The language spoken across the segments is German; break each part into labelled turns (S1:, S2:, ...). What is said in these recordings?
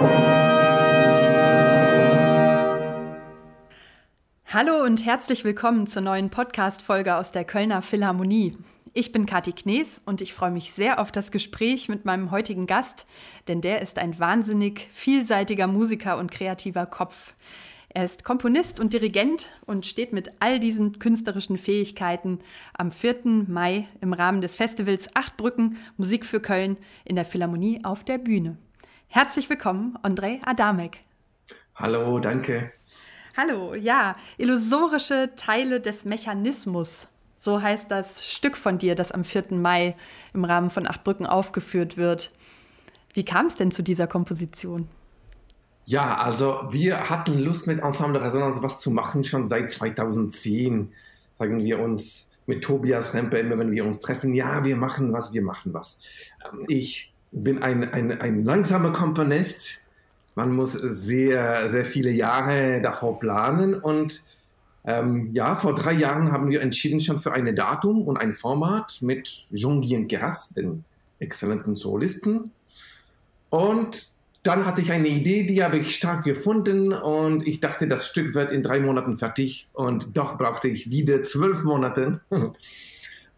S1: Hallo und herzlich willkommen zur neuen Podcast-Folge aus der Kölner Philharmonie. Ich bin Kathi Knees und ich freue mich sehr auf das Gespräch mit meinem heutigen Gast, denn der ist ein wahnsinnig vielseitiger Musiker und kreativer Kopf. Er ist Komponist und Dirigent und steht mit all diesen künstlerischen Fähigkeiten am 4. Mai im Rahmen des Festivals Acht Brücken Musik für Köln in der Philharmonie auf der Bühne. Herzlich willkommen, Andrei Adamek.
S2: Hallo, danke.
S1: Hallo, ja, illusorische Teile des Mechanismus. So heißt das Stück von dir, das am 4. Mai im Rahmen von Acht Brücken aufgeführt wird. Wie kam es denn zu dieser Komposition?
S2: Ja, also wir hatten Lust mit Ensemble Resonanz was zu machen, schon seit 2010. Sagen wir uns mit Tobias Rempe immer, wenn wir uns treffen, ja, wir machen was, wir machen was. Ähm, ich bin ein, ein, ein langsamer Komponist, man muss sehr, sehr viele Jahre davor planen. Und ähm, ja, vor drei Jahren haben wir entschieden schon für ein Datum und ein Format mit Jean-Guyen Geras, den exzellenten Solisten. Und dann hatte ich eine Idee, die habe ich stark gefunden und ich dachte, das Stück wird in drei Monaten fertig und doch brauchte ich wieder zwölf Monate.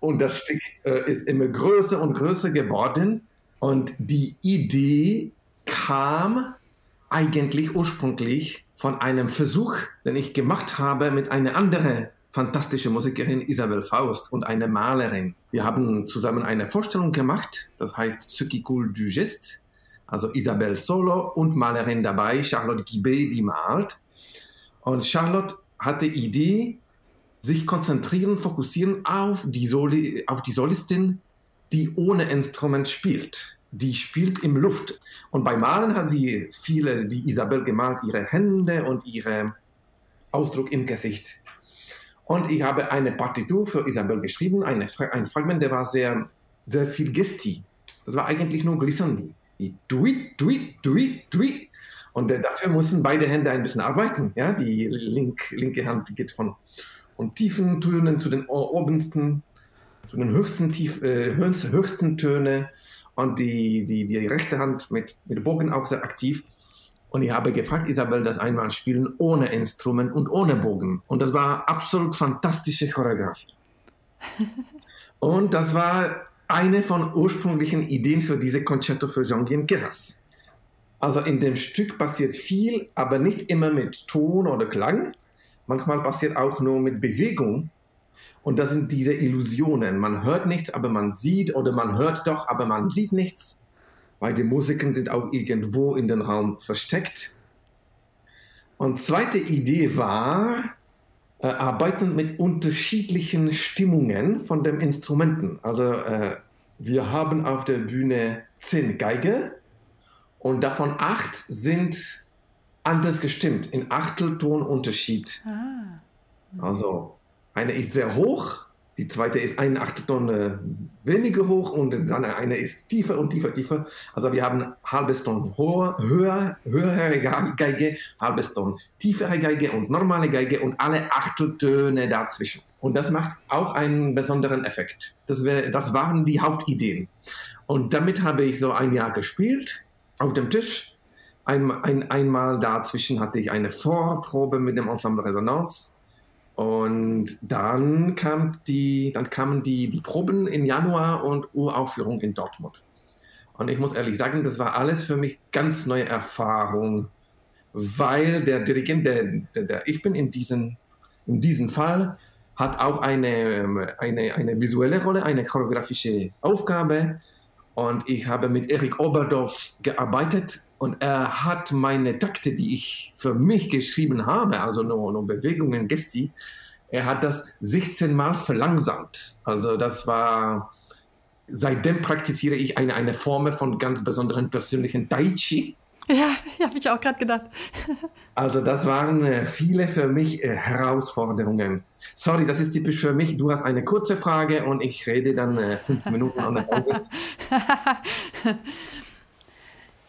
S2: Und das Stück äh, ist immer größer und größer geworden und die Idee kam eigentlich ursprünglich von einem Versuch, den ich gemacht habe mit einer anderen fantastische Musikerin Isabel Faust und einer Malerin. Wir haben zusammen eine Vorstellung gemacht, das heißt coule du geste, also Isabel Solo und Malerin dabei, Charlotte Guibet, die malt. Und Charlotte hatte Idee, sich konzentrieren, fokussieren auf die, Soli auf die Solistin, die ohne Instrument spielt die spielt im Luft. Und beim Malen hat sie viele, die Isabel gemalt, ihre Hände und ihren Ausdruck im Gesicht. Und ich habe eine Partitur für Isabel geschrieben, eine, ein Fragment, der war sehr, sehr viel Gesti. Das war eigentlich nur Glissandi. Wie dui, dui, dui, dui. Und äh, dafür mussten beide Hände ein bisschen arbeiten. Ja? Die link, linke Hand geht von, von tiefen Tönen zu den obensten, zu den höchsten, tief, äh, höchsten Tönen und die, die, die rechte Hand mit, mit Bogen auch sehr aktiv. Und ich habe gefragt, Isabel, das einmal spielen ohne Instrument und ohne Bogen. Und das war absolut fantastische Choreografie. und das war eine von ursprünglichen Ideen für diese Concerto für Jean-Guyen Keras. Also in dem Stück passiert viel, aber nicht immer mit Ton oder Klang. Manchmal passiert auch nur mit Bewegung und das sind diese Illusionen. Man hört nichts, aber man sieht, oder man hört doch, aber man sieht nichts, weil die Musiken sind auch irgendwo in den Raum versteckt. Und zweite Idee war, äh, arbeiten mit unterschiedlichen Stimmungen von den Instrumenten. Also äh, wir haben auf der Bühne zehn Geige und davon acht sind anders gestimmt, in Achteltonunterschied. Ah. Also eine ist sehr hoch, die zweite ist eine Achteltonne weniger hoch und dann eine ist tiefer und tiefer, tiefer. Also wir haben halbes Ton höher, höher, höhere Geige, halbes Ton tiefere Geige und normale Geige und alle Achteltöne dazwischen. Und das macht auch einen besonderen Effekt. Das, wär, das waren die Hauptideen. Und damit habe ich so ein Jahr gespielt auf dem Tisch. Ein, ein, einmal dazwischen hatte ich eine Vorprobe mit dem Ensemble Resonanz und dann, kam die, dann kamen die, die Proben im Januar und Uraufführung in Dortmund. Und ich muss ehrlich sagen, das war alles für mich ganz neue Erfahrung, weil der Dirigent, der, der, der ich bin in diesem in diesem Fall, hat auch eine, eine, eine visuelle Rolle, eine choreografische Aufgabe. Und ich habe mit Erik Oberdorf gearbeitet und er hat meine Takte, die ich für mich geschrieben habe, also nur, nur Bewegungen, Gesti, er hat das 16 Mal verlangsamt. Also das war, seitdem praktiziere ich eine, eine Form von ganz besonderen persönlichen Tai Chi.
S1: Ja, habe ich auch gerade gedacht.
S2: also das waren äh, viele für mich äh, Herausforderungen. Sorry, das ist typisch für mich. Du hast eine kurze Frage und ich rede dann äh, fünf Minuten an der Pause.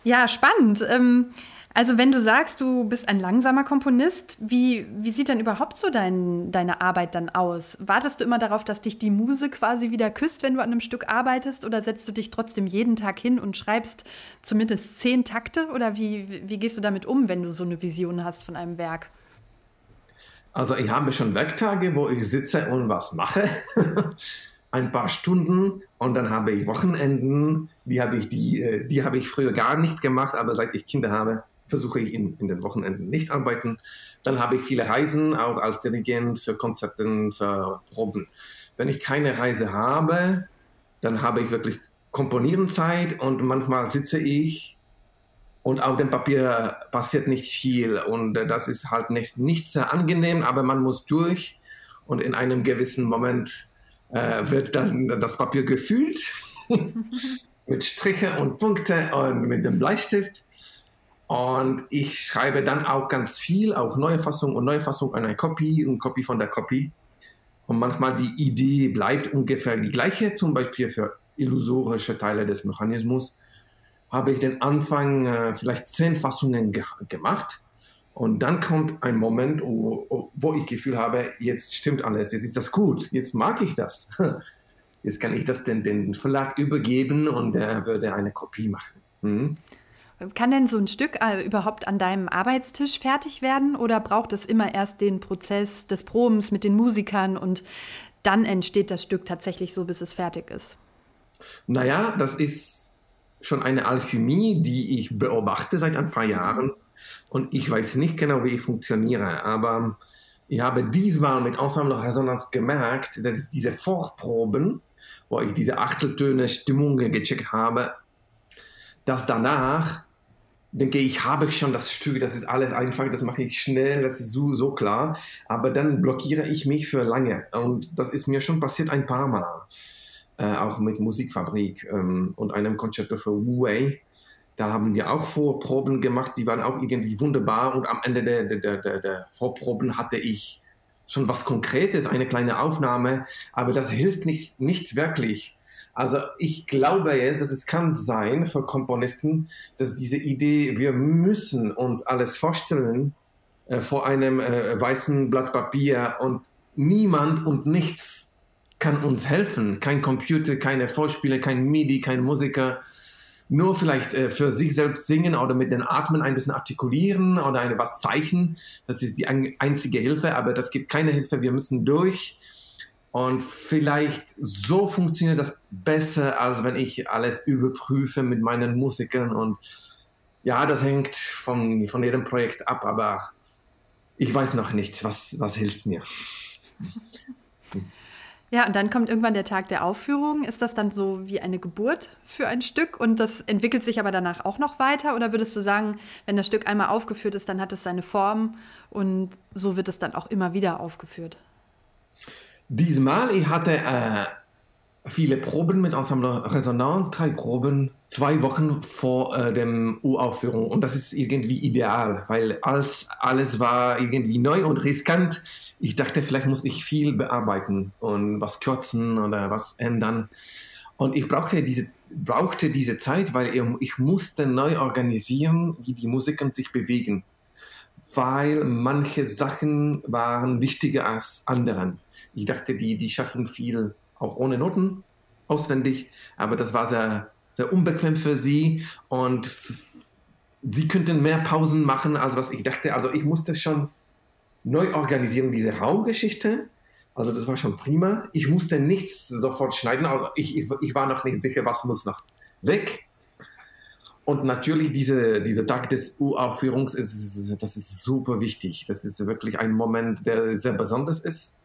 S1: Ja, spannend. Ähm, Also wenn du sagst, du bist ein langsamer Komponist, wie, wie sieht denn überhaupt so dein, deine Arbeit dann aus? Wartest du immer darauf, dass dich die Muse quasi wieder küsst, wenn du an einem Stück arbeitest? Oder setzt du dich trotzdem jeden Tag hin und schreibst zumindest zehn Takte? Oder wie, wie gehst du damit um, wenn du so eine Vision hast von einem Werk?
S2: Also ich habe schon Werktage, wo ich sitze und was mache. ein paar Stunden und dann habe ich Wochenenden, die habe ich, die, äh, die habe ich früher gar nicht gemacht, aber seit ich Kinder habe, versuche ich in, in den Wochenenden nicht arbeiten. Dann habe ich viele Reisen, auch als Dirigent für Konzerten, für Proben. Wenn ich keine Reise habe, dann habe ich wirklich Komponierenzeit und manchmal sitze ich und auf dem Papier passiert nicht viel und das ist halt nicht, nicht sehr angenehm, aber man muss durch und in einem gewissen Moment äh, wird dann das Papier gefüllt mit Striche und Punkte und mit dem Bleistift und ich schreibe dann auch ganz viel, auch neue Fassung und neue Fassung an eine Kopie und Kopie von der Kopie. Und manchmal die Idee bleibt ungefähr die gleiche, zum Beispiel für illusorische Teile des Mechanismus habe ich den Anfang äh, vielleicht zehn Fassungen ge gemacht. Und dann kommt ein Moment, wo, wo ich Gefühl habe, jetzt stimmt alles, jetzt ist das gut, jetzt mag ich das. Jetzt kann ich das den, den Verlag übergeben und er würde eine Kopie machen. Mhm.
S1: Kann denn so ein Stück äh, überhaupt an deinem Arbeitstisch fertig werden oder braucht es immer erst den Prozess des Probens mit den Musikern und dann entsteht das Stück tatsächlich so, bis es fertig ist?
S2: Naja, das ist schon eine Alchemie, die ich beobachte seit ein paar Jahren und ich weiß nicht genau, wie ich funktioniere, aber ich habe diesmal mit Ensemble Resonanz gemerkt, dass diese Vorproben, wo ich diese Achteltöne Stimmungen gecheckt habe, dass danach denke ich, habe ich schon das Stück, das ist alles einfach, das mache ich schnell, das ist so, so klar. Aber dann blockiere ich mich für lange. Und das ist mir schon passiert ein paar Mal. Äh, auch mit Musikfabrik ähm, und einem Konzert für Wu Wei. Da haben wir auch Vorproben gemacht, die waren auch irgendwie wunderbar. Und am Ende der, der, der, der Vorproben hatte ich schon was Konkretes, eine kleine Aufnahme. Aber das hilft nicht, nicht wirklich also ich glaube jetzt, dass es kann sein für Komponisten, dass diese Idee, wir müssen uns alles vorstellen äh, vor einem äh, weißen Blatt Papier und niemand und nichts kann uns helfen. Kein Computer, keine Vorspieler, kein MIDI, kein Musiker. Nur vielleicht äh, für sich selbst singen oder mit den Atmen ein bisschen artikulieren oder eine, was zeichnen. Das ist die einzige Hilfe, aber das gibt keine Hilfe. Wir müssen durch und vielleicht so funktioniert das besser, als wenn ich alles überprüfe mit meinen Musikern. Und ja, das hängt von, von jedem Projekt ab, aber ich weiß noch nicht, was, was hilft mir.
S1: Ja, und dann kommt irgendwann der Tag der Aufführung. Ist das dann so wie eine Geburt für ein Stück und das entwickelt sich aber danach auch noch weiter? Oder würdest du sagen, wenn das Stück einmal aufgeführt ist, dann hat es seine Form und so wird es dann auch immer wieder aufgeführt?
S2: Diesmal, ich hatte äh, viele Proben mit Ensemble Resonanz, drei Proben, zwei Wochen vor äh, dem Uraufführung. Und das ist irgendwie ideal, weil als alles war irgendwie neu und riskant. Ich dachte, vielleicht muss ich viel bearbeiten und was kürzen oder was ändern. Und ich brauchte diese, brauchte diese Zeit, weil ich musste neu organisieren, wie die Musiker sich bewegen. Weil manche Sachen waren wichtiger als anderen. Ich dachte, die, die schaffen viel auch ohne Noten auswendig, aber das war sehr, sehr unbequem für sie und sie könnten mehr Pausen machen, als was ich dachte. Also ich musste schon neu organisieren, diese Raumgeschichte. Also das war schon prima. Ich musste nichts sofort schneiden, aber ich, ich, ich war noch nicht sicher, was muss noch weg. Und natürlich diese, dieser Tag des Uraufführungs, ist, das ist super wichtig. Das ist wirklich ein Moment, der sehr besonders ist.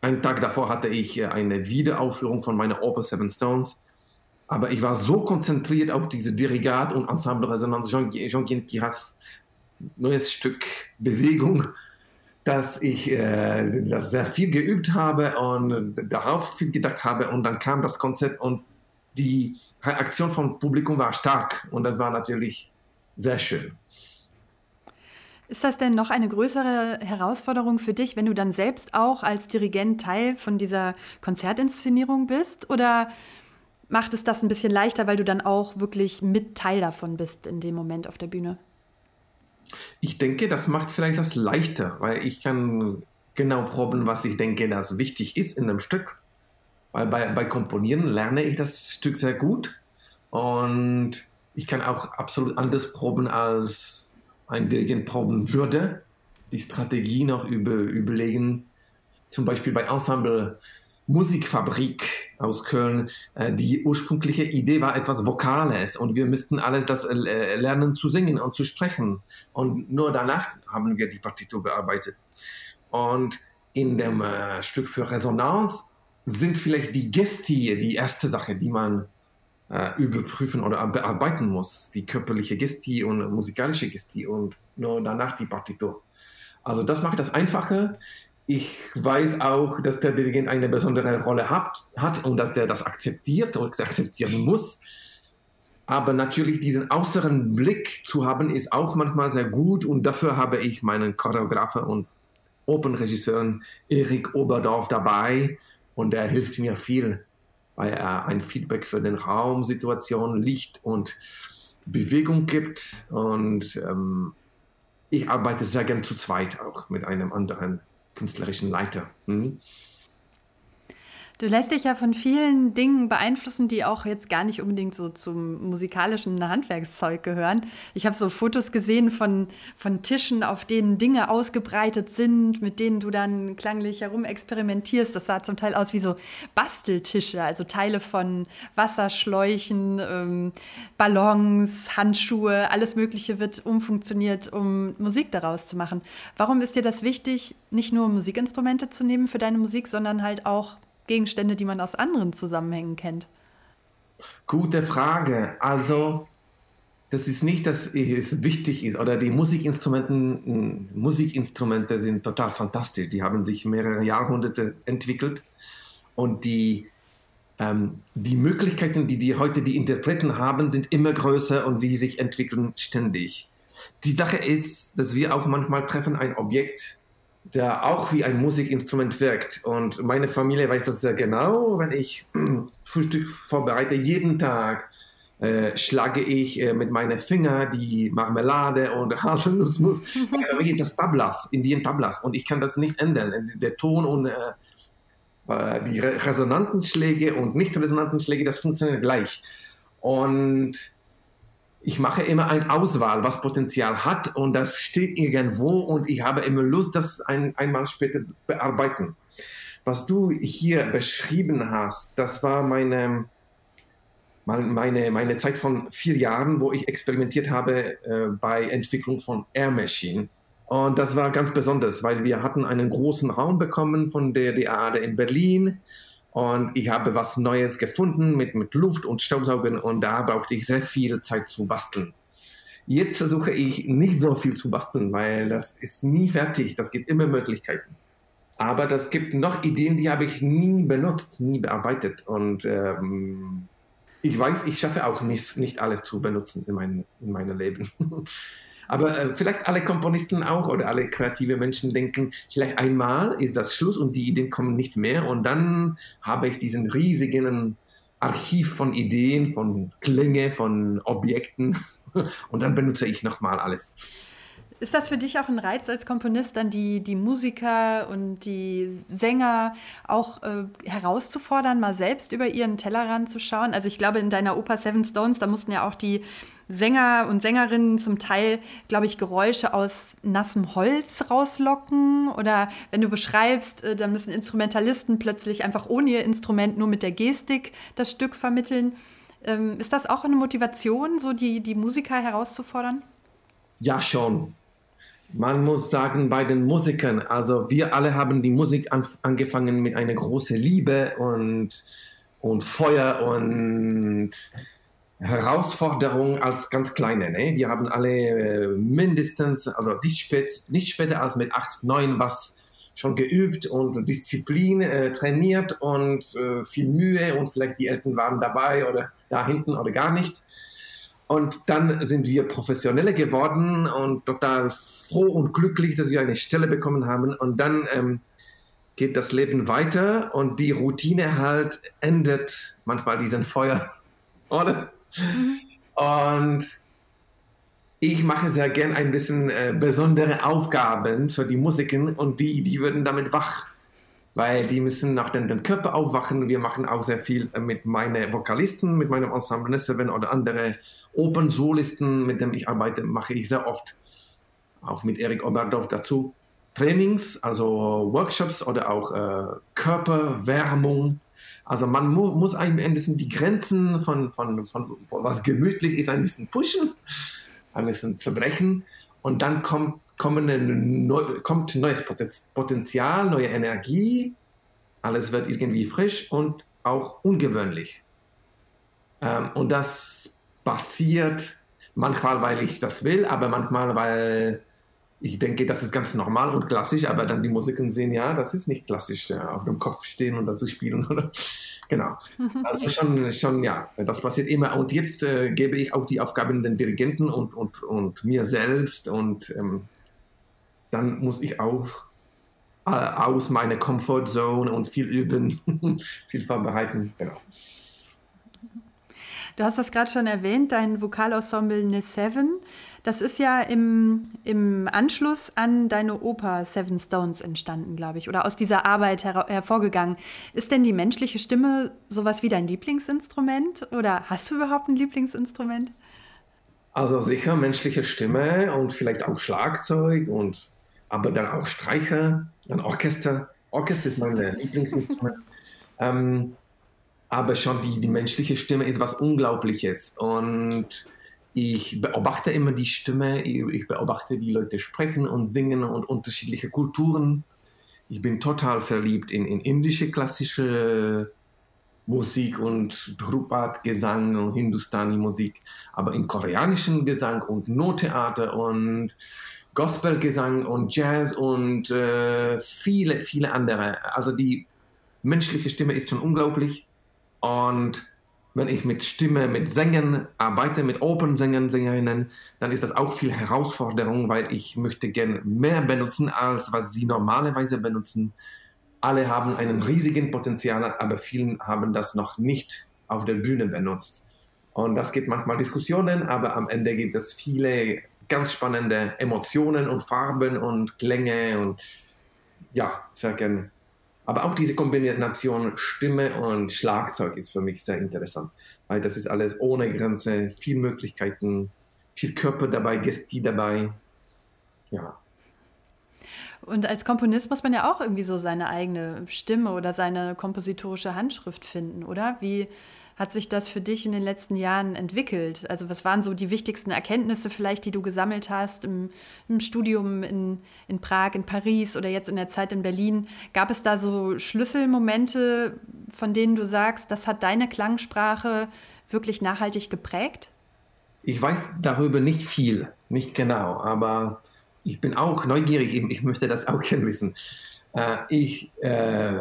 S2: Einen Tag davor hatte ich eine Wiederaufführung von meiner Oper Seven Stones. Aber ich war so konzentriert auf diese Dirigat und Ensemble Resonanz Jean-Guyen Kiras neues Stück Bewegung, dass ich äh, das sehr viel geübt habe und darauf viel gedacht habe. Und dann kam das Konzert und die Reaktion vom Publikum war stark. Und das war natürlich sehr schön.
S1: Ist das denn noch eine größere Herausforderung für dich, wenn du dann selbst auch als Dirigent Teil von dieser Konzertinszenierung bist? Oder macht es das ein bisschen leichter, weil du dann auch wirklich mit Teil davon bist in dem Moment auf der Bühne?
S2: Ich denke, das macht vielleicht das leichter, weil ich kann genau proben, was ich denke, das wichtig ist in einem Stück. Weil bei, bei Komponieren lerne ich das Stück sehr gut und ich kann auch absolut anders proben, als ein Dirigent proben würde. Die Strategie noch über, überlegen, zum Beispiel bei Ensemble Musikfabrik aus Köln. Äh, die ursprüngliche Idee war etwas Vokales und wir müssten alles das äh, lernen zu singen und zu sprechen. Und nur danach haben wir die Partitur bearbeitet. Und in dem äh, Stück für Resonanz sind vielleicht die Gesti die erste Sache, die man überprüfen oder bearbeiten muss. Die körperliche Gesti und musikalische Gesti und nur danach die Partitur. Also das macht das einfacher. Ich weiß auch, dass der Dirigent eine besondere Rolle hat, hat und dass der das akzeptiert und akzeptieren muss. Aber natürlich diesen äußeren Blick zu haben, ist auch manchmal sehr gut. Und dafür habe ich meinen Choreografer und Opernregisseur Erik Oberdorf dabei. Und er hilft mir viel, weil er ein Feedback für den Raum, Situation, Licht und Bewegung gibt. Und ähm, ich arbeite sehr gern zu zweit auch mit einem anderen künstlerischen Leiter. Mhm.
S1: Du lässt dich ja von vielen Dingen beeinflussen, die auch jetzt gar nicht unbedingt so zum musikalischen Handwerkszeug gehören. Ich habe so Fotos gesehen von, von Tischen, auf denen Dinge ausgebreitet sind, mit denen du dann klanglich herum experimentierst. Das sah zum Teil aus wie so Basteltische, also Teile von Wasserschläuchen, ähm, Ballons, Handschuhe, alles Mögliche wird umfunktioniert, um Musik daraus zu machen. Warum ist dir das wichtig, nicht nur Musikinstrumente zu nehmen für deine Musik, sondern halt auch Gegenstände, die man aus anderen Zusammenhängen kennt?
S2: Gute Frage. Also, das ist nicht, dass es wichtig ist oder die Musikinstrumenten, Musikinstrumente sind total fantastisch. Die haben sich mehrere Jahrhunderte entwickelt und die, ähm, die Möglichkeiten, die, die heute die Interpreten haben, sind immer größer und die sich entwickeln ständig. Die Sache ist, dass wir auch manchmal treffen ein Objekt der auch wie ein Musikinstrument wirkt. Und meine Familie weiß das sehr genau. Wenn ich Frühstück vorbereite, jeden Tag äh, schlage ich äh, mit meinen Fingern die Marmelade und Haselnussmus. Wie ist das Tablas, Indien Tablas. Und ich kann das nicht ändern. Der Ton und äh, äh die Resonantenschläge und Nicht-Resonantenschläge, das funktioniert gleich. Und ich mache immer eine Auswahl, was Potenzial hat und das steht irgendwo und ich habe immer Lust, das ein, einmal später bearbeiten. Was du hier beschrieben hast, das war meine, meine, meine Zeit von vier Jahren, wo ich experimentiert habe äh, bei Entwicklung von Air Machine. Und das war ganz besonders, weil wir hatten einen großen Raum bekommen von der DAAD in Berlin und ich habe was Neues gefunden mit, mit Luft und Staubsaugen und da brauchte ich sehr viel Zeit zu basteln. Jetzt versuche ich nicht so viel zu basteln, weil das ist nie fertig. Das gibt immer Möglichkeiten. Aber das gibt noch Ideen, die habe ich nie benutzt, nie bearbeitet. Und ähm, ich weiß, ich schaffe auch nicht, nicht alles zu benutzen in, mein, in meinem Leben. Aber äh, vielleicht alle Komponisten auch oder alle kreative Menschen denken, vielleicht einmal ist das Schluss und die Ideen kommen nicht mehr und dann habe ich diesen riesigen Archiv von Ideen, von Klänge, von Objekten und dann benutze ich nochmal alles.
S1: Ist das für dich auch ein Reiz als Komponist, dann die, die Musiker und die Sänger auch äh, herauszufordern, mal selbst über ihren Tellerrand zu schauen? Also ich glaube, in deiner Oper Seven Stones, da mussten ja auch die Sänger und Sängerinnen zum Teil, glaube ich, Geräusche aus nassem Holz rauslocken. Oder wenn du beschreibst, äh, dann müssen Instrumentalisten plötzlich einfach ohne ihr Instrument nur mit der Gestik das Stück vermitteln. Ähm, ist das auch eine Motivation, so die, die Musiker herauszufordern?
S2: Ja, schon. Man muss sagen, bei den Musikern, also wir alle haben die Musik an, angefangen mit einer großen Liebe und, und Feuer und Herausforderung als ganz kleine. Ne? Wir haben alle äh, mindestens, also nicht, spät, nicht später als mit 8, 9 was schon geübt und Disziplin äh, trainiert und äh, viel Mühe und vielleicht die Eltern waren dabei oder da hinten oder gar nicht. Und dann sind wir professionelle geworden und total froh und glücklich, dass wir eine Stelle bekommen haben. Und dann ähm, geht das Leben weiter und die Routine halt endet manchmal diesen Feuer, oder? Und ich mache sehr gern ein bisschen äh, besondere Aufgaben für die Musiken und die, die würden damit wach, weil die müssen nach den, den Körper aufwachen. Wir machen auch sehr viel äh, mit meinen Vokalisten, mit meinem Ensemble Seven oder andere Open-Solisten, mit denen ich arbeite, mache ich sehr oft, auch mit Erik Oberdorf dazu, Trainings, also Workshops oder auch äh, Körperwärmung. Also man mu muss ein, ein bisschen die Grenzen von, von, von was gemütlich ist, ein bisschen pushen ein bisschen zerbrechen und dann kommt, kommen neu, kommt neues Potenzial, neue Energie, alles wird irgendwie frisch und auch ungewöhnlich. Ähm, und das passiert manchmal, weil ich das will, aber manchmal, weil ich denke, das ist ganz normal und klassisch, aber dann die Musiken sehen, ja, das ist nicht klassisch, ja, auf dem Kopf stehen und dazu spielen. Oder? Genau. Also schon, schon, ja, das passiert immer. Und jetzt äh, gebe ich auch die Aufgaben den Dirigenten und, und, und mir selbst und ähm, dann muss ich auch äh, aus meiner Comfortzone und viel üben, viel vorbereiten. Genau.
S1: Du hast das gerade schon erwähnt, dein Vokalensemble Ne Seven. Das ist ja im, im Anschluss an deine Oper Seven Stones entstanden, glaube ich, oder aus dieser Arbeit her hervorgegangen. Ist denn die menschliche Stimme sowas wie dein Lieblingsinstrument oder hast du überhaupt ein Lieblingsinstrument?
S2: Also sicher menschliche Stimme und vielleicht auch Schlagzeug und aber dann auch Streicher, dann Orchester. Orchester ist mein Lieblingsinstrument. ähm, aber schon die, die menschliche Stimme ist was Unglaubliches und ich beobachte immer die Stimme, ich beobachte die Leute sprechen und singen und unterschiedliche Kulturen. Ich bin total verliebt in, in indische klassische Musik und Drupat Gesang und Hindustani Musik, aber in koreanischen Gesang und Notheater und Gospelgesang und Jazz und äh, viele, viele andere. Also die menschliche Stimme ist schon unglaublich und wenn ich mit Stimme, mit Sängern arbeite, mit Open-Sängern, Sängerinnen, dann ist das auch viel Herausforderung, weil ich möchte gerne mehr benutzen, als was sie normalerweise benutzen. Alle haben einen riesigen Potenzial, aber vielen haben das noch nicht auf der Bühne benutzt. Und das gibt manchmal Diskussionen, aber am Ende gibt es viele ganz spannende Emotionen und Farben und Klänge und ja, sehr gerne aber auch diese Kombination Stimme und Schlagzeug ist für mich sehr interessant, weil das ist alles ohne Grenze, viel Möglichkeiten, viel Körper dabei, Gestie dabei. Ja.
S1: Und als Komponist muss man ja auch irgendwie so seine eigene Stimme oder seine kompositorische Handschrift finden, oder? Wie, hat sich das für dich in den letzten Jahren entwickelt? Also was waren so die wichtigsten Erkenntnisse vielleicht, die du gesammelt hast im, im Studium in, in Prag, in Paris oder jetzt in der Zeit in Berlin? Gab es da so Schlüsselmomente, von denen du sagst, das hat deine Klangsprache wirklich nachhaltig geprägt?
S2: Ich weiß darüber nicht viel, nicht genau, aber ich bin auch neugierig, ich möchte das auch gerne wissen. Äh, ich äh,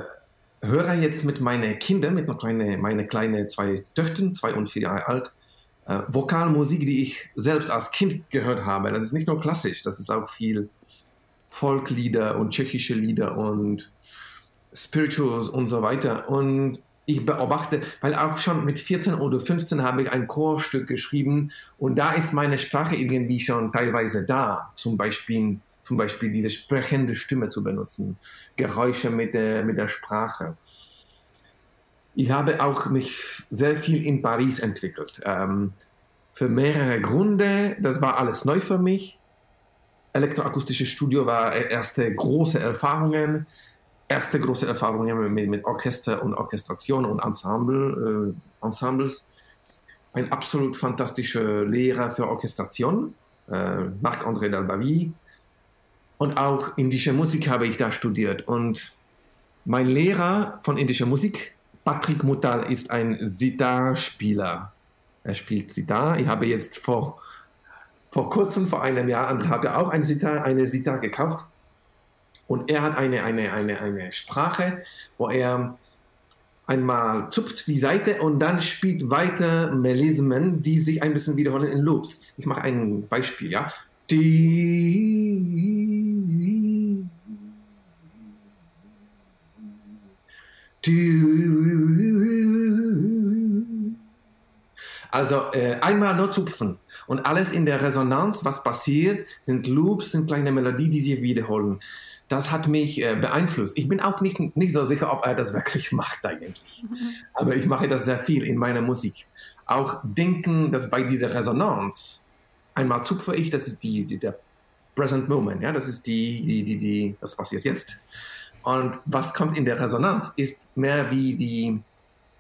S2: höre jetzt mit meinen Kindern, mit meine, meine kleinen zwei Töchtern, zwei und vier Jahre alt, äh, Vokalmusik, die ich selbst als Kind gehört habe. Das ist nicht nur klassisch, das ist auch viel Folklieder und tschechische Lieder und Spirituals und so weiter. Und ich beobachte, weil auch schon mit 14 oder 15 habe ich ein Chorstück geschrieben und da ist meine Sprache irgendwie schon teilweise da. Zum Beispiel zum Beispiel diese sprechende Stimme zu benutzen, Geräusche mit der, mit der Sprache. Ich habe auch mich sehr viel in Paris entwickelt. Ähm, für mehrere Gründe. Das war alles neu für mich. Elektroakustisches Studio war erste große Erfahrungen. Erste große Erfahrungen mit, mit Orchester und Orchestration und Ensemble, äh, Ensembles. Ein absolut fantastischer Lehrer für Orchestration, äh, Marc-André Dalbavie und auch indische Musik habe ich da studiert. Und mein Lehrer von indischer Musik, Patrick Mutal, ist ein Sitar-Spieler. Er spielt Sitar. Ich habe jetzt vor, vor kurzem, vor einem Jahr, habe auch ein Sitar, eine Sitar gekauft. Und er hat eine, eine, eine, eine Sprache, wo er einmal zupft die Seite und dann spielt weiter Melismen, die sich ein bisschen wiederholen in Loops. Ich mache ein Beispiel, ja. Also äh, einmal nur zupfen Und alles in der Resonanz, was passiert, sind Loops, sind kleine Melodien, die sich wiederholen. Das hat mich äh, beeinflusst. Ich bin auch nicht, nicht so sicher, ob er das wirklich macht eigentlich. Aber ich mache das sehr viel in meiner Musik. Auch denken, dass bei dieser Resonanz, einmal zupfe ich, das ist die, die der Present Moment, ja, das ist die, die, die, die, das passiert jetzt. Und was kommt in der Resonanz, ist mehr wie die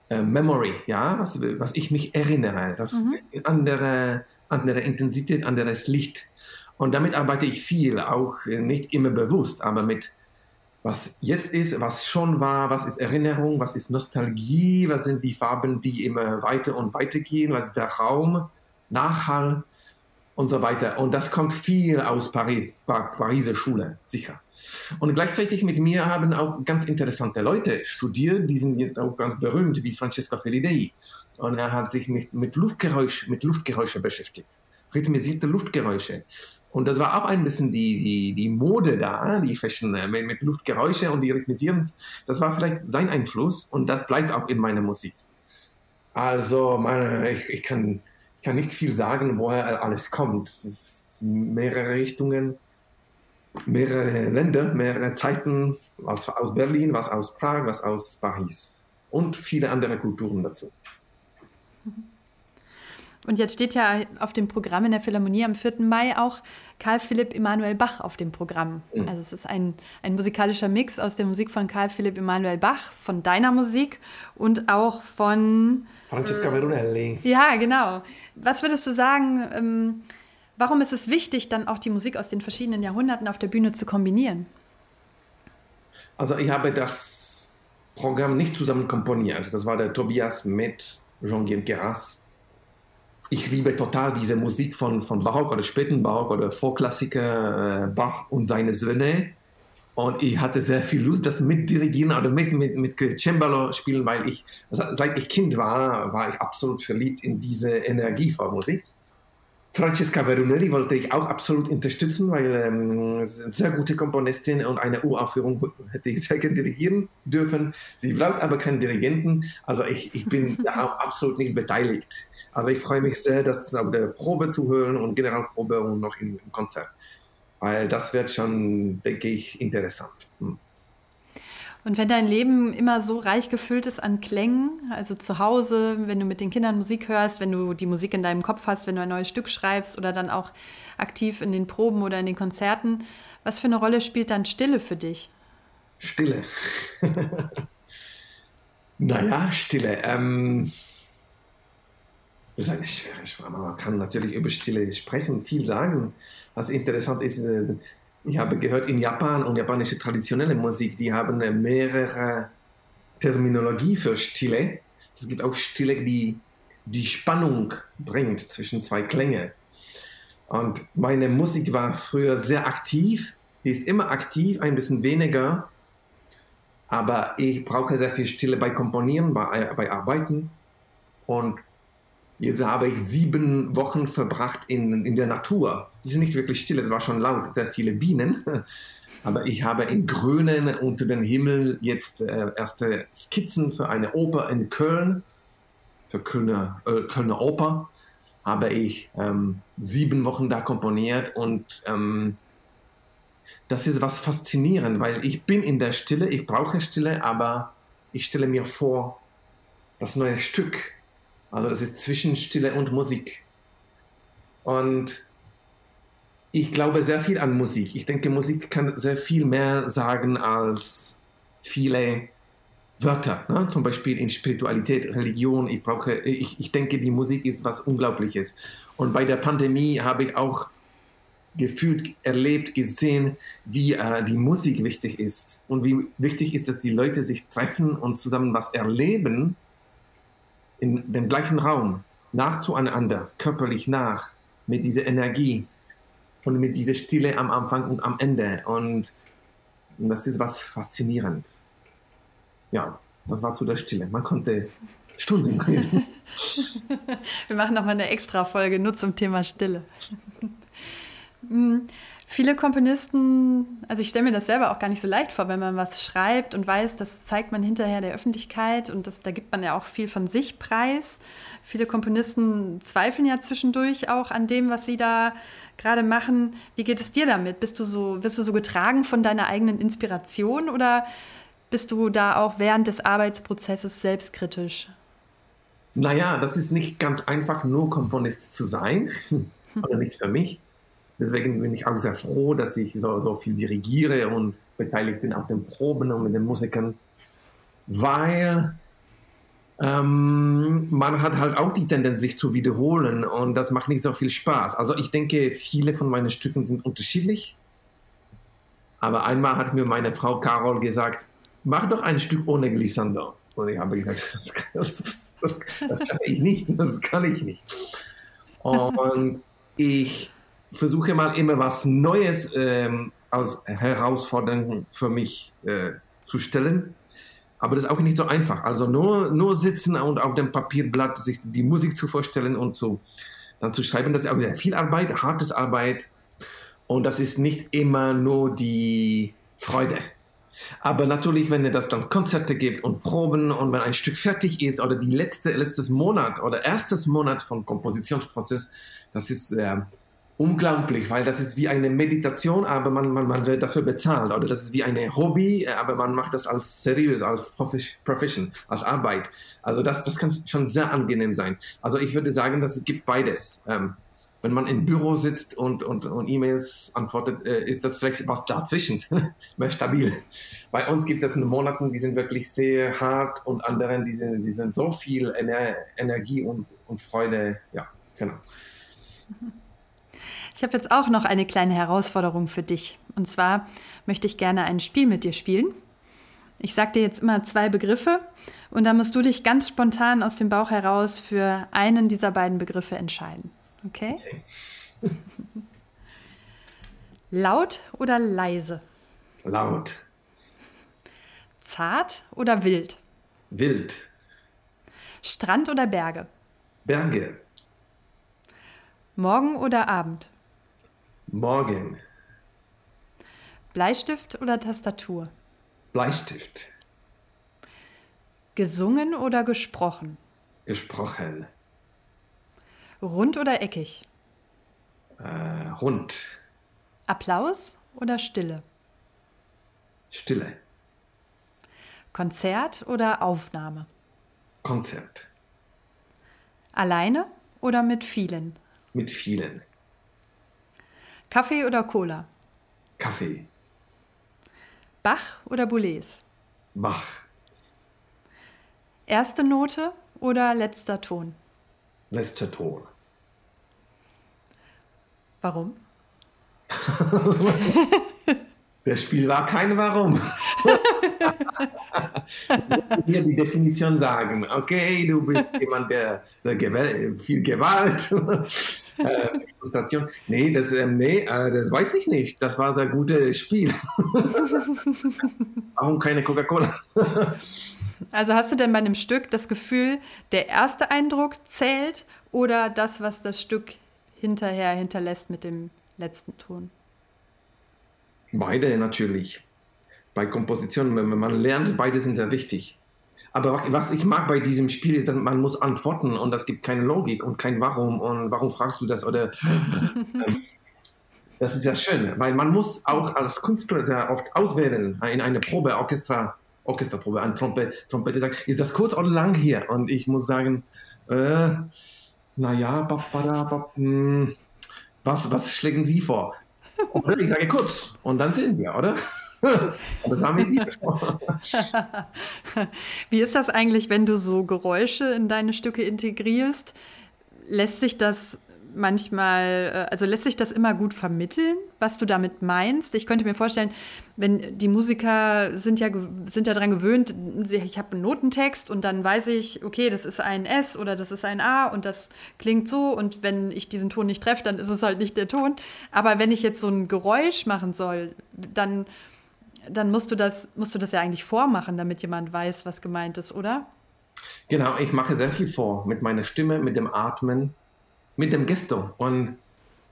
S2: äh, Memory, ja, was, was ich mich erinnere. Das mhm. ist andere, andere Intensität, anderes Licht. Und damit arbeite ich viel, auch nicht immer bewusst, aber mit was jetzt ist, was schon war, was ist Erinnerung, was ist Nostalgie, was sind die Farben, die immer weiter und weiter gehen, was ist der Raum, Nachhall und so weiter. Und das kommt viel aus Paris, Pariser Schule, sicher. Und gleichzeitig mit mir haben auch ganz interessante Leute studiert, die sind jetzt auch ganz berühmt, wie Francesco Felidei. Und er hat sich mit, mit, Luftgeräusch, mit Luftgeräusche beschäftigt, rhythmisierte Luftgeräusche. Und das war auch ein bisschen die, die, die Mode da, die Fashion äh, mit, mit Luftgeräusche und die rhythmisieren. Das war vielleicht sein Einfluss und das bleibt auch in meiner Musik. Also meine, ich, ich kann kann nicht viel sagen, woher alles kommt. Es sind mehrere Richtungen, mehrere Länder, mehrere Zeiten, was aus Berlin, was aus Prag, was aus Paris und viele andere Kulturen dazu.
S1: Und jetzt steht ja auf dem Programm in der Philharmonie am 4. Mai auch Karl Philipp Emanuel Bach auf dem Programm. Mhm. Also es ist ein, ein musikalischer Mix aus der Musik von Karl Philipp Emanuel Bach, von deiner Musik und auch von
S2: Francesca Veronelli.
S1: Ja, genau. Was würdest du sagen, ähm, warum ist es wichtig, dann auch die Musik aus den verschiedenen Jahrhunderten auf der Bühne zu kombinieren?
S2: Also ich habe das Programm nicht zusammen komponiert. Das war der Tobias mit Jean-Guy Geras ich liebe total diese Musik von, von Barock oder späten Barock oder Vorklassiker äh, Bach und seine Söhne. Und ich hatte sehr viel Lust, das mit dirigieren oder mit, mit, mit Cembalo spielen, weil ich, seit ich Kind war, war ich absolut verliebt in diese Energie von Musik. Francesca Veronelli wollte ich auch absolut unterstützen, weil ähm, sie eine sehr gute Komponistin und eine Uraufführung hätte ich sehr gerne dirigieren dürfen. Sie braucht aber keinen Dirigenten, also ich, ich bin da auch absolut nicht beteiligt. Aber ich freue mich sehr, das auf der Probe zu hören und Generalprobe und noch im, im Konzert. Weil das wird schon, denke ich, interessant. Hm.
S1: Und wenn dein Leben immer so reich gefüllt ist an Klängen, also zu Hause, wenn du mit den Kindern Musik hörst, wenn du die Musik in deinem Kopf hast, wenn du ein neues Stück schreibst oder dann auch aktiv in den Proben oder in den Konzerten, was für eine Rolle spielt dann Stille für dich?
S2: Stille. naja, Stille. Ähm, das ist eine schwere Sprache. Man kann natürlich über Stille sprechen, viel sagen. Was interessant ist, äh, ich habe gehört, in Japan und japanische traditionelle Musik, die haben mehrere Terminologie für Stille. Es gibt auch Stille, die die Spannung bringt zwischen zwei Klängen. Und meine Musik war früher sehr aktiv, die ist immer aktiv, ein bisschen weniger. Aber ich brauche sehr viel Stille bei Komponieren, bei, bei Arbeiten. Und Jetzt habe ich sieben Wochen verbracht in, in der Natur. Es ist nicht wirklich still, es war schon laut, sehr viele Bienen. Aber ich habe in Grünen unter dem Himmel jetzt äh, erste Skizzen für eine Oper in Köln, für Kölner, äh, Kölner Oper, habe ich ähm, sieben Wochen da komponiert und ähm, das ist was faszinierend, weil ich bin in der Stille, ich brauche Stille, aber ich stelle mir vor, das neue Stück, also das ist zwischen Stille und Musik. Und ich glaube sehr viel an Musik. Ich denke, Musik kann sehr viel mehr sagen als viele Wörter. Ne? Zum Beispiel in Spiritualität, Religion. Ich brauche, ich, ich denke, die Musik ist was Unglaubliches. Und bei der Pandemie habe ich auch gefühlt, erlebt, gesehen, wie äh, die Musik wichtig ist und wie wichtig ist, dass die Leute sich treffen und zusammen was erleben in dem gleichen Raum, nach zueinander, körperlich nach, mit dieser Energie und mit dieser Stille am Anfang und am Ende. Und das ist was faszinierend. Ja, das war zu der Stille. Man konnte Stunden reden.
S1: Wir machen nochmal eine extra Folge nur zum Thema Stille. Viele Komponisten, also ich stelle mir das selber auch gar nicht so leicht vor, wenn man was schreibt und weiß, das zeigt man hinterher der Öffentlichkeit und das, da gibt man ja auch viel von sich preis. Viele Komponisten zweifeln ja zwischendurch auch an dem, was sie da gerade machen. Wie geht es dir damit? Bist du so, bist du so getragen von deiner eigenen Inspiration oder bist du da auch während des Arbeitsprozesses selbstkritisch?
S2: Naja, das ist nicht ganz einfach, nur Komponist zu sein. Oder nicht für mich. Deswegen bin ich auch sehr froh, dass ich so, so viel dirigiere und beteiligt bin auf den Proben und mit den Musikern, weil ähm, man hat halt auch die Tendenz, sich zu wiederholen und das macht nicht so viel Spaß. Also ich denke, viele von meinen Stücken sind unterschiedlich. Aber einmal hat mir meine Frau Carol gesagt, mach doch ein Stück ohne Glissando. Und ich habe gesagt, das, das, das, das schaffe ich nicht, das kann ich nicht. Und ich versuche mal immer was Neues ähm, als Herausforderung für mich äh, zu stellen. Aber das ist auch nicht so einfach. Also nur, nur sitzen und auf dem Papierblatt sich die Musik zu vorstellen und zu, dann zu schreiben, das ist auch sehr viel Arbeit, hartes Arbeit. Und das ist nicht immer nur die Freude. Aber natürlich, wenn es dann Konzerte gibt und Proben und wenn ein Stück fertig ist oder die letzte letztes Monat oder erstes Monat vom Kompositionsprozess, das ist äh, unglaublich, weil das ist wie eine Meditation, aber man, man, man wird dafür bezahlt. Oder das ist wie ein Hobby, aber man macht das als seriös, als Profession, als Arbeit. Also das, das kann schon sehr angenehm sein. Also ich würde sagen, dass es gibt beides. Ähm, wenn man im Büro sitzt und, und, und E-Mails antwortet, äh, ist das vielleicht was dazwischen, mehr stabil. Bei uns gibt es Monaten, die sind wirklich sehr hart und anderen, die sind, die sind so viel Ener Energie und, und Freude. Ja, genau.
S1: Ich habe jetzt auch noch eine kleine Herausforderung für dich. Und zwar möchte ich gerne ein Spiel mit dir spielen. Ich sage dir jetzt immer zwei Begriffe und dann musst du dich ganz spontan aus dem Bauch heraus für einen dieser beiden Begriffe entscheiden. Okay? okay. Laut oder leise?
S2: Laut.
S1: Zart oder wild?
S2: Wild.
S1: Strand oder Berge?
S2: Berge.
S1: Morgen oder Abend?
S2: Morgen.
S1: Bleistift oder Tastatur?
S2: Bleistift.
S1: Gesungen oder gesprochen?
S2: Gesprochen.
S1: Rund oder eckig?
S2: Äh, rund.
S1: Applaus oder Stille?
S2: Stille.
S1: Konzert oder Aufnahme?
S2: Konzert.
S1: Alleine oder mit vielen?
S2: Mit vielen.
S1: Kaffee oder Cola?
S2: Kaffee.
S1: Bach oder Boulez?
S2: Bach.
S1: Erste Note oder letzter Ton?
S2: Letzter Ton.
S1: Warum?
S2: Das Spiel war kein Warum. Hier die Definition sagen. Okay, du bist jemand, der viel Gewalt, äh, Frustration. Nee, das, äh, nee äh, das weiß ich nicht. Das war ein sehr gutes Spiel. Warum keine Coca-Cola?
S1: also hast du denn bei einem Stück das Gefühl, der erste Eindruck zählt oder das, was das Stück hinterher hinterlässt mit dem letzten Ton?
S2: Beide natürlich. Bei Kompositionen, man lernt, beide sind sehr wichtig. Aber was ich mag bei diesem Spiel ist, dass man muss antworten und das gibt keine Logik und kein Warum und warum fragst du das oder das ist sehr schön, weil man muss auch als Künstler sehr oft auswählen in eine Probe, Orchester, Orchesterprobe, ein Trompete, Trompete sagt, ist das kurz oder lang hier? Und ich muss sagen, äh, naja, hm, was, was schlägen Sie vor? Und ich sage kurz und dann sehen wir, oder? Das haben wir nicht vor.
S1: Wie ist das eigentlich, wenn du so Geräusche in deine Stücke integrierst? Lässt sich das manchmal, äh, also lässt sich das immer gut vermitteln, was du damit meinst? Ich könnte mir vorstellen, wenn die Musiker sind ja, sind ja daran gewöhnt, ich habe einen Notentext und dann weiß ich, okay, das ist ein S oder das ist ein A und das klingt so und wenn ich diesen Ton nicht treffe, dann ist es halt nicht der Ton. Aber wenn ich jetzt so ein Geräusch machen soll, dann, dann musst, du das, musst du das ja eigentlich vormachen, damit jemand weiß, was gemeint ist, oder?
S2: Genau, ich mache sehr viel vor mit meiner Stimme, mit dem Atmen, mit dem Gesto. Und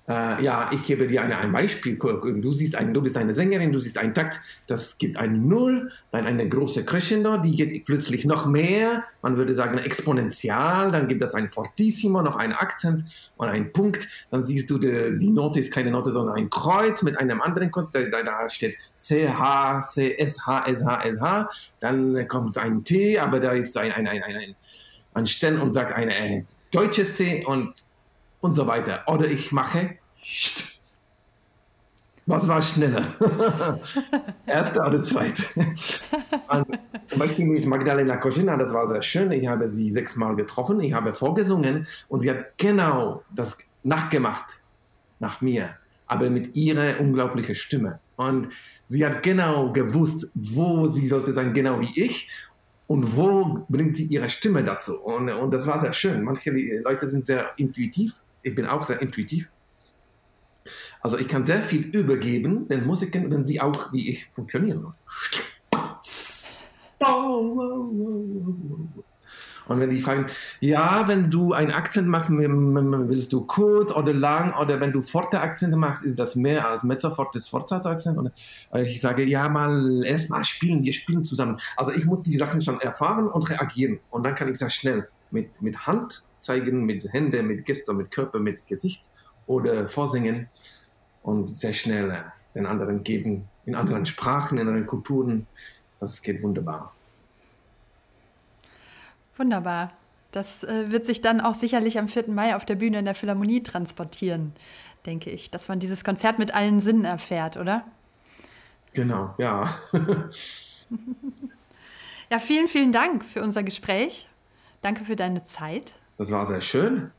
S2: Äh, ja, ich gebe dir eine, ein Beispiel. Du, siehst ein, du bist eine Sängerin, du siehst einen Takt, das gibt ein Null, dann eine große Crescendo, die geht plötzlich noch mehr, man würde sagen exponentiell, dann gibt es ein Fortissimo, noch einen Akzent und einen Punkt, dann siehst du, die, die Note ist keine Note, sondern ein Kreuz mit einem anderen Kreuz, da, da steht C, H, C, S, H, S, H, S, H, dann kommt ein T, aber da ist ein, ein, ein, ein, ein, ein Stern und sagt ein äh, deutsches T und und so weiter. Oder ich mache was war schneller? Erste oder zweite? zum Beispiel mit Magdalena Koschina, das war sehr schön. Ich habe sie sechsmal getroffen, ich habe vorgesungen und sie hat genau das nachgemacht nach mir, aber mit ihrer unglaublichen Stimme. Und sie hat genau gewusst, wo sie sollte sein, genau wie ich. Und wo bringt sie ihre Stimme dazu? Und, und das war sehr schön. Manche Leute sind sehr intuitiv ich bin auch sehr intuitiv. Also ich kann sehr viel übergeben den Musikern, wenn sie auch wie ich funktionieren. Und wenn die fragen, ja, wenn du einen Akzent machst, willst du kurz oder lang oder wenn du forte Akzente machst, ist das mehr als Mezzo forte forzato Akzent? Und ich sage, ja, mal erst mal spielen, wir spielen zusammen. Also ich muss die Sachen schon erfahren und reagieren und dann kann ich sehr schnell mit, mit Hand zeigen, mit Händen, mit Gesten, mit Körper, mit Gesicht oder vorsingen und sehr schnell äh, den anderen geben, in anderen Sprachen, in anderen Kulturen. Das geht wunderbar.
S1: Wunderbar. Das äh, wird sich dann auch sicherlich am 4. Mai auf der Bühne in der Philharmonie transportieren, denke ich, dass man dieses Konzert mit allen Sinnen erfährt, oder?
S2: Genau, ja.
S1: ja, vielen, vielen Dank für unser Gespräch. Danke für deine Zeit.
S2: Das war sehr schön.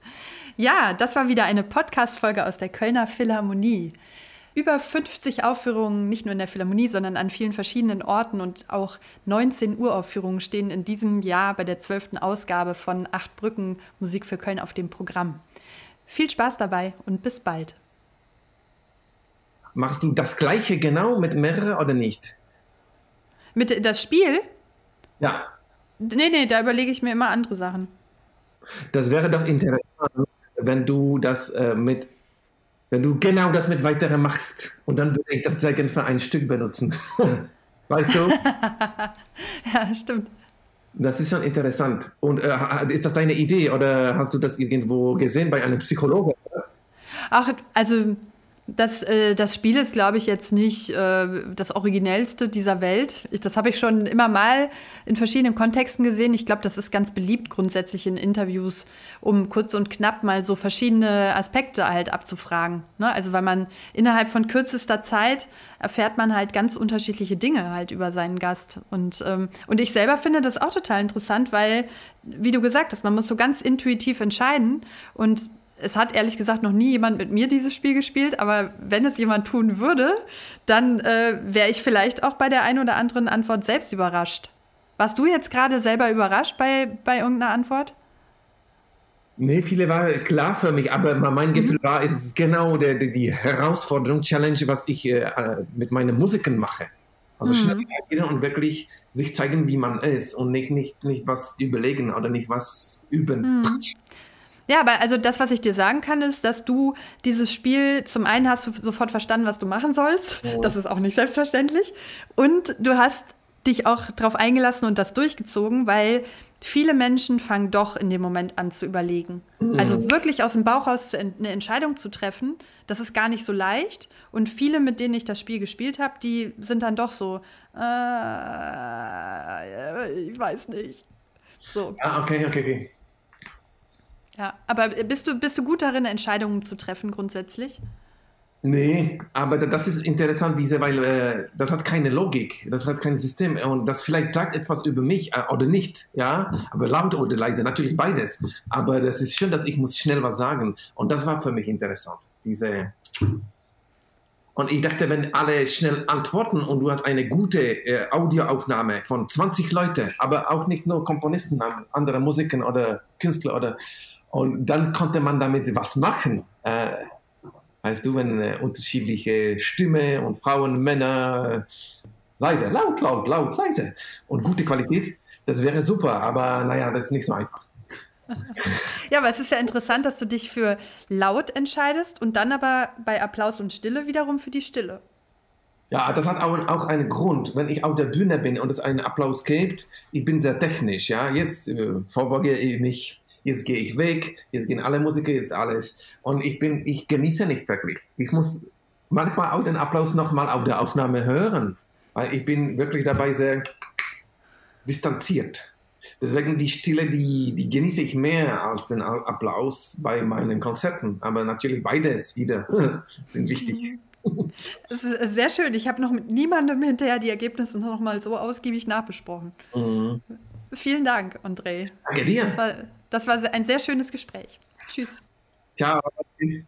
S1: Ja, das war wieder eine Podcast-Folge aus der Kölner Philharmonie. Über 50 Aufführungen, nicht nur in der Philharmonie, sondern an vielen verschiedenen Orten und auch 19 Uraufführungen stehen in diesem Jahr bei der 12. Ausgabe von Acht Brücken Musik für Köln auf dem Programm. Viel Spaß dabei und bis bald.
S2: Machst du das gleiche genau mit mehreren oder nicht?
S1: Mit das Spiel?
S2: Ja.
S1: Nee, nee, da überlege ich mir immer andere Sachen.
S2: Das wäre doch interessant, wenn du das äh, mit, wenn du genau das mit weiteren machst. Und dann würde ich das sehr gerne für ein Stück benutzen. weißt du?
S1: ja, stimmt.
S2: Das ist schon interessant. Und äh, ist das deine Idee oder hast du das irgendwo gesehen bei einem Psychologen?
S1: Ach, also das, äh, das Spiel ist, glaube ich, jetzt nicht äh, das originellste dieser Welt. Das habe ich schon immer mal in verschiedenen Kontexten gesehen. Ich glaube, das ist ganz beliebt grundsätzlich in Interviews, um kurz und knapp mal so verschiedene Aspekte halt abzufragen. Ne? Also weil man innerhalb von kürzester Zeit erfährt man halt ganz unterschiedliche Dinge halt über seinen Gast. Und, ähm, und ich selber finde das auch total interessant, weil, wie du gesagt hast, man muss so ganz intuitiv entscheiden und es hat ehrlich gesagt noch nie jemand mit mir dieses Spiel gespielt, aber wenn es jemand tun würde, dann äh, wäre ich vielleicht auch bei der einen oder anderen Antwort selbst überrascht. Warst du jetzt gerade selber überrascht bei, bei irgendeiner Antwort?
S2: Nee, viele war klar für mich, aber mein mhm. Gefühl war, es ist genau der, der, die Herausforderung, Challenge, was ich äh, mit meinen Musiken mache. Also mhm. schnell reagieren und wirklich sich zeigen, wie man ist und nicht, nicht, nicht was überlegen oder nicht was üben. Mhm.
S1: Ja, aber also das, was ich dir sagen kann, ist, dass du dieses Spiel, zum einen hast du sofort verstanden, was du machen sollst. Oh. Das ist auch nicht selbstverständlich. Und du hast dich auch darauf eingelassen und das durchgezogen, weil viele Menschen fangen doch in dem Moment an zu überlegen. Mhm. Also wirklich aus dem Bauch raus eine Entscheidung zu treffen, das ist gar nicht so leicht. Und viele, mit denen ich das Spiel gespielt habe, die sind dann doch so, äh, ich weiß nicht.
S2: So. Ah, okay, okay, okay.
S1: Ja, aber bist du, bist du gut darin, Entscheidungen zu treffen grundsätzlich?
S2: Nee, aber das ist interessant, diese, weil äh, das hat keine Logik, das hat kein System und das vielleicht sagt etwas über mich äh, oder nicht, ja, aber laut oder leise, natürlich beides. Aber das ist schön, dass ich muss schnell was sagen und das war für mich interessant, diese. Und ich dachte, wenn alle schnell antworten und du hast eine gute äh, Audioaufnahme von 20 Leuten, aber auch nicht nur Komponisten, andere Musiker oder Künstler oder und dann konnte man damit was machen. Äh, weißt du, wenn äh, unterschiedliche Stimme und Frauen, Männer, äh, leise, laut, laut, laut, leise und gute Qualität, das wäre super, aber naja, das ist nicht so einfach.
S1: Ja, aber es ist ja interessant, dass du dich für laut entscheidest und dann aber bei Applaus und Stille wiederum für die Stille.
S2: Ja, das hat auch, auch einen Grund. Wenn ich auf der Bühne bin und es einen Applaus gibt, ich bin sehr technisch. Ja, jetzt äh, vorbeuge ich mich, jetzt gehe ich weg, jetzt gehen alle Musiker, jetzt alles. Und ich bin, ich genieße nicht wirklich. Ich muss manchmal auch den Applaus nochmal auf der Aufnahme hören, weil ich bin wirklich dabei sehr distanziert. Deswegen die Stille, die, die genieße ich mehr als den Applaus bei meinen Konzerten. Aber natürlich beides wieder sind wichtig.
S1: Das ist sehr schön. Ich habe noch mit niemandem hinterher die Ergebnisse noch mal so ausgiebig nachbesprochen. Mhm. Vielen Dank, André.
S2: Danke dir.
S1: Das war, ein sehr schönes Gespräch. Tschüss.
S2: Ciao. Tschüss.